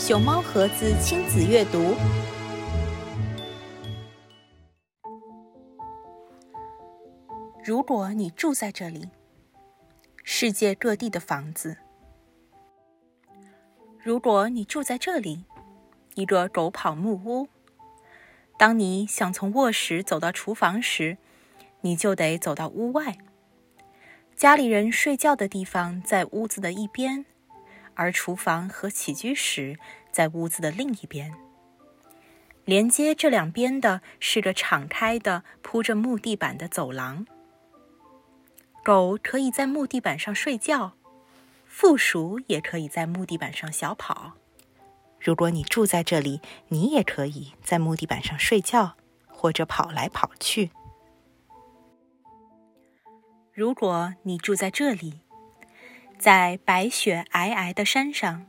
熊猫盒子亲子阅读。如果你住在这里，世界各地的房子；如果你住在这里，一个狗跑木屋。当你想从卧室走到厨房时，你就得走到屋外。家里人睡觉的地方在屋子的一边，而厨房和起居室在屋子的另一边。连接这两边的是个敞开的、铺着木地板的走廊。狗可以在木地板上睡觉，负鼠也可以在木地板上小跑。如果你住在这里，你也可以在木地板上睡觉，或者跑来跑去。如果你住在这里，在白雪皑皑的山上，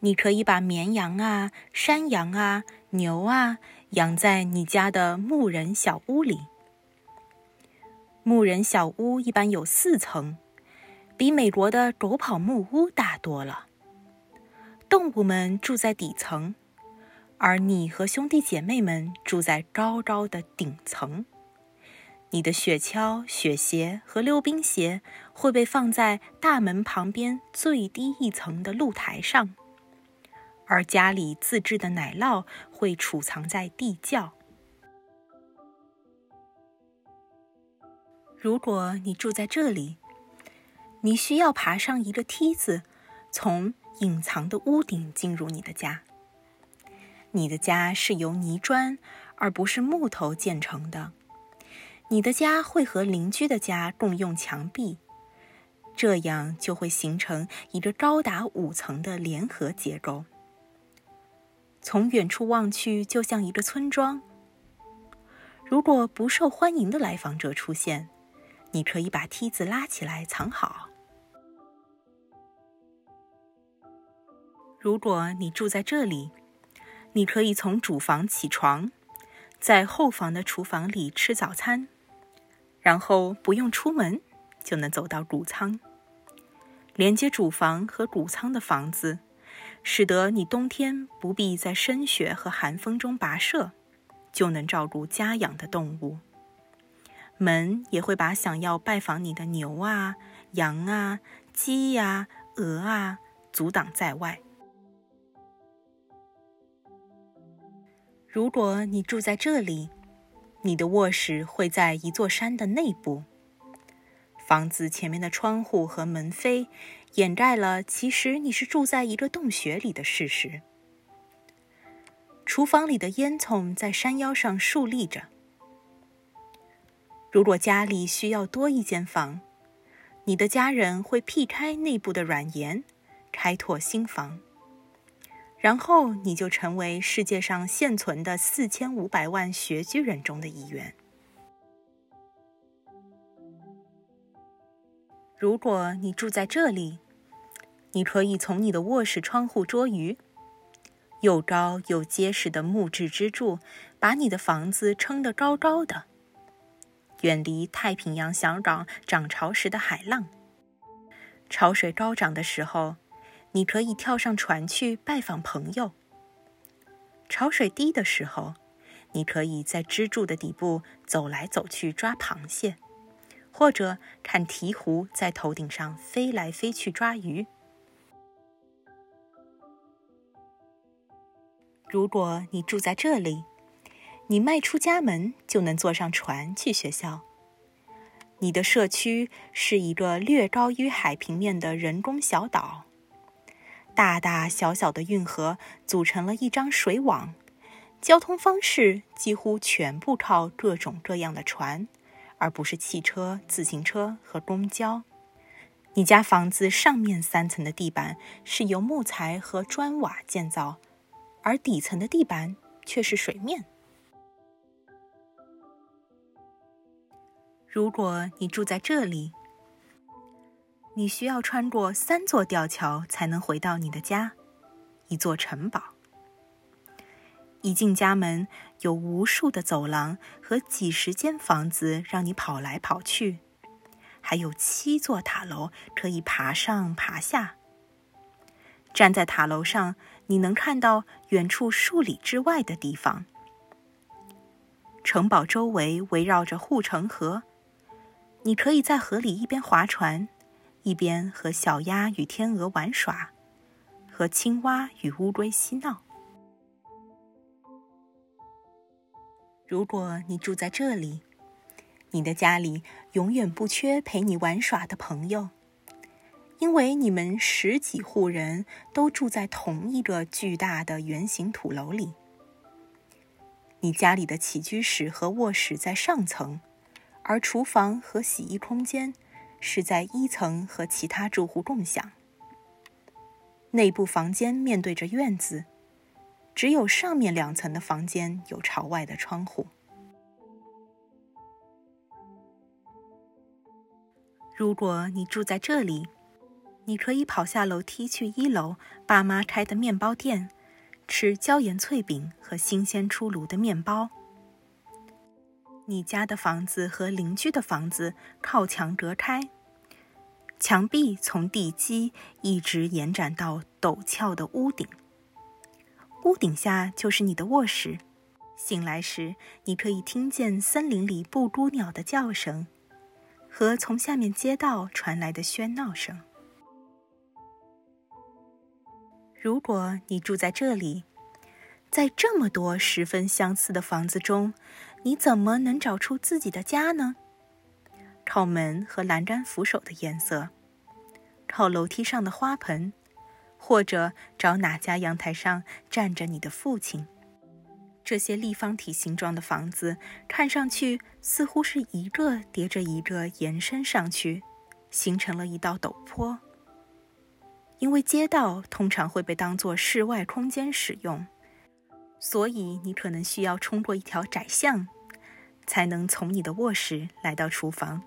你可以把绵羊啊、山羊啊、牛啊养在你家的牧人小屋里。牧人小屋一般有四层，比美国的狗跑木屋大多了。动物们住在底层，而你和兄弟姐妹们住在高高的顶层。你的雪橇、雪鞋和溜冰鞋会被放在大门旁边最低一层的露台上，而家里自制的奶酪会储藏在地窖。如果你住在这里，你需要爬上一个梯子，从隐藏的屋顶进入你的家。你的家是由泥砖而不是木头建成的。你的家会和邻居的家共用墙壁，这样就会形成一个高达五层的联合结构。从远处望去，就像一个村庄。如果不受欢迎的来访者出现，你可以把梯子拉起来藏好。如果你住在这里，你可以从主房起床，在后房的厨房里吃早餐。然后不用出门，就能走到谷仓。连接主房和谷仓的房子，使得你冬天不必在深雪和寒风中跋涉，就能照顾家养的动物。门也会把想要拜访你的牛啊、羊啊、鸡呀、鹅啊阻挡在外。如果你住在这里，你的卧室会在一座山的内部。房子前面的窗户和门扉掩盖了其实你是住在一个洞穴里的事实。厨房里的烟囱在山腰上竖立着。如果家里需要多一间房，你的家人会劈开内部的软岩，开拓新房。然后你就成为世界上现存的四千五百万穴居人中的一员。如果你住在这里，你可以从你的卧室窗户捉鱼。又高又结实的木质支柱把你的房子撑得高高的，远离太平洋小港涨潮时的海浪。潮水高涨的时候。你可以跳上船去拜访朋友。潮水低的时候，你可以在支柱的底部走来走去抓螃蟹，或者看鹈鹕在头顶上飞来飞去抓鱼。如果你住在这里，你迈出家门就能坐上船去学校。你的社区是一个略高于海平面的人工小岛。大大小小的运河组成了一张水网，交通方式几乎全部靠各种各样的船，而不是汽车、自行车和公交。你家房子上面三层的地板是由木材和砖瓦建造，而底层的地板却是水面。如果你住在这里，你需要穿过三座吊桥才能回到你的家，一座城堡。一进家门，有无数的走廊和几十间房子让你跑来跑去，还有七座塔楼可以爬上爬下。站在塔楼上，你能看到远处数里之外的地方。城堡周围围绕着护城河，你可以在河里一边划船，一边和小鸭与天鹅玩耍，和青蛙与乌龟嬉闹。如果你住在这里，你的家里永远不缺陪你玩耍的朋友，因为你们十几户人都住在同一个巨大的圆形土楼里。你家里的起居室和卧室在上层，而厨房和洗衣空间是在一层和其他住户共享。内部房间面对着院子，只有上面两层的房间有朝外的窗户。如果你住在这里，你可以跑下楼梯去一楼爸妈开的面包店。吃椒盐脆饼和新鲜出炉的面包。你家的房子和邻居的房子靠墙隔开，墙壁从地基一直延展到陡峭的屋顶。屋顶下就是你的卧室。醒来时，你可以听见森林里布谷鸟的叫声，和从下面街道传来的喧闹声。如果你住在这里，在这么多十分相似的房子中，你怎么能找出自己的家呢？靠门和栏杆扶手的颜色，靠楼梯上的花盆，或者找哪家阳台上站着你的父亲？这些立方体形状的房子看上去似乎是一个叠着一个延伸上去，形成了一道陡坡。因为街道通常会被当作室外空间使用，所以你可能需要冲过一条窄巷，才能从你的卧室来到厨房。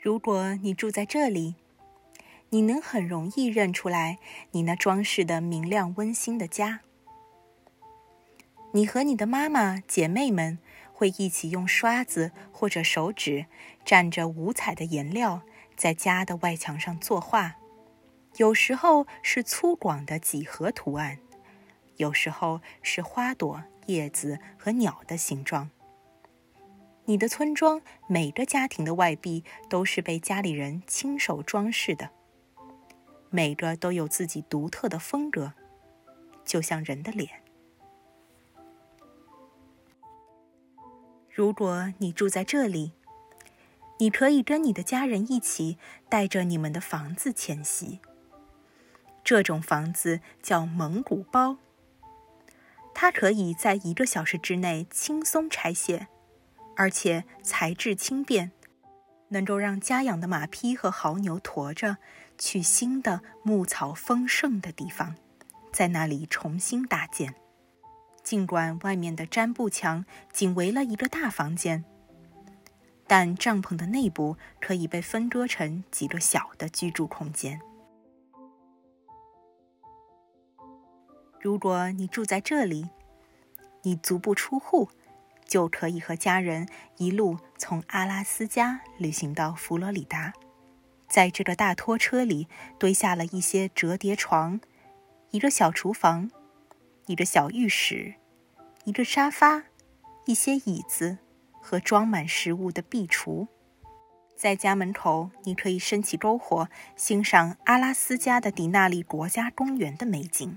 如果你住在这里，你能很容易认出来你那装饰的明亮温馨的家。你和你的妈妈、姐妹们会一起用刷子或者手指蘸着五彩的颜料。在家的外墙上作画，有时候是粗犷的几何图案，有时候是花朵、叶子和鸟的形状。你的村庄每个家庭的外壁都是被家里人亲手装饰的，每个都有自己独特的风格，就像人的脸。如果你住在这里。你可以跟你的家人一起带着你们的房子迁徙。这种房子叫蒙古包。它可以在一个小时之内轻松拆卸，而且材质轻便，能够让家养的马匹和牦牛驮着去新的牧草丰盛的地方，在那里重新搭建。尽管外面的毡布墙仅围了一个大房间。但帐篷的内部可以被分割成几个小的居住空间。如果你住在这里，你足不出户，就可以和家人一路从阿拉斯加旅行到佛罗里达。在这个大拖车里堆下了一些折叠床，一个小厨房，一个小浴室，一个沙发，一些椅子。和装满食物的壁橱，在家门口，你可以升起篝火，欣赏阿拉斯加的迪纳利国家公园的美景，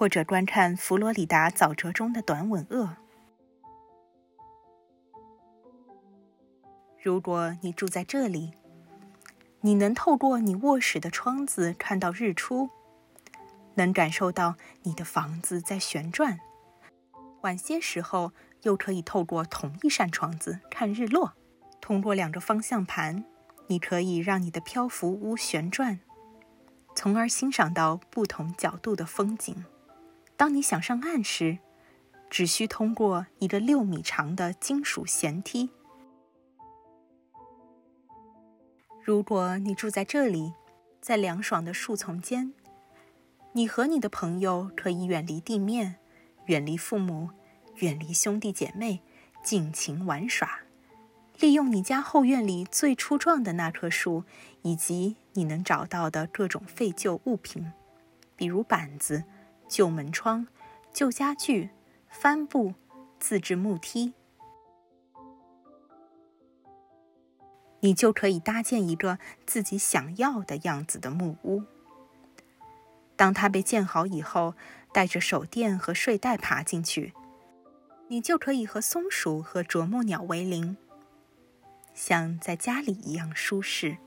或者观看佛罗里达沼泽中的短吻鳄。如果你住在这里，你能透过你卧室的窗子看到日出，能感受到你的房子在旋转。晚些时候。又可以透过同一扇窗子看日落。通过两个方向盘，你可以让你的漂浮屋旋转，从而欣赏到不同角度的风景。当你想上岸时，只需通过一个六米长的金属舷梯。如果你住在这里，在凉爽的树丛间，你和你的朋友可以远离地面，远离父母。远离兄弟姐妹，尽情玩耍。利用你家后院里最粗壮的那棵树，以及你能找到的各种废旧物品，比如板子、旧门窗、旧家具、帆布、自制木梯。你就可以搭建一个自己想要的样子的木屋。当它被建好以后，带着手电和睡袋爬进去，你就可以和松鼠和啄木鸟为邻，像在家里一样舒适。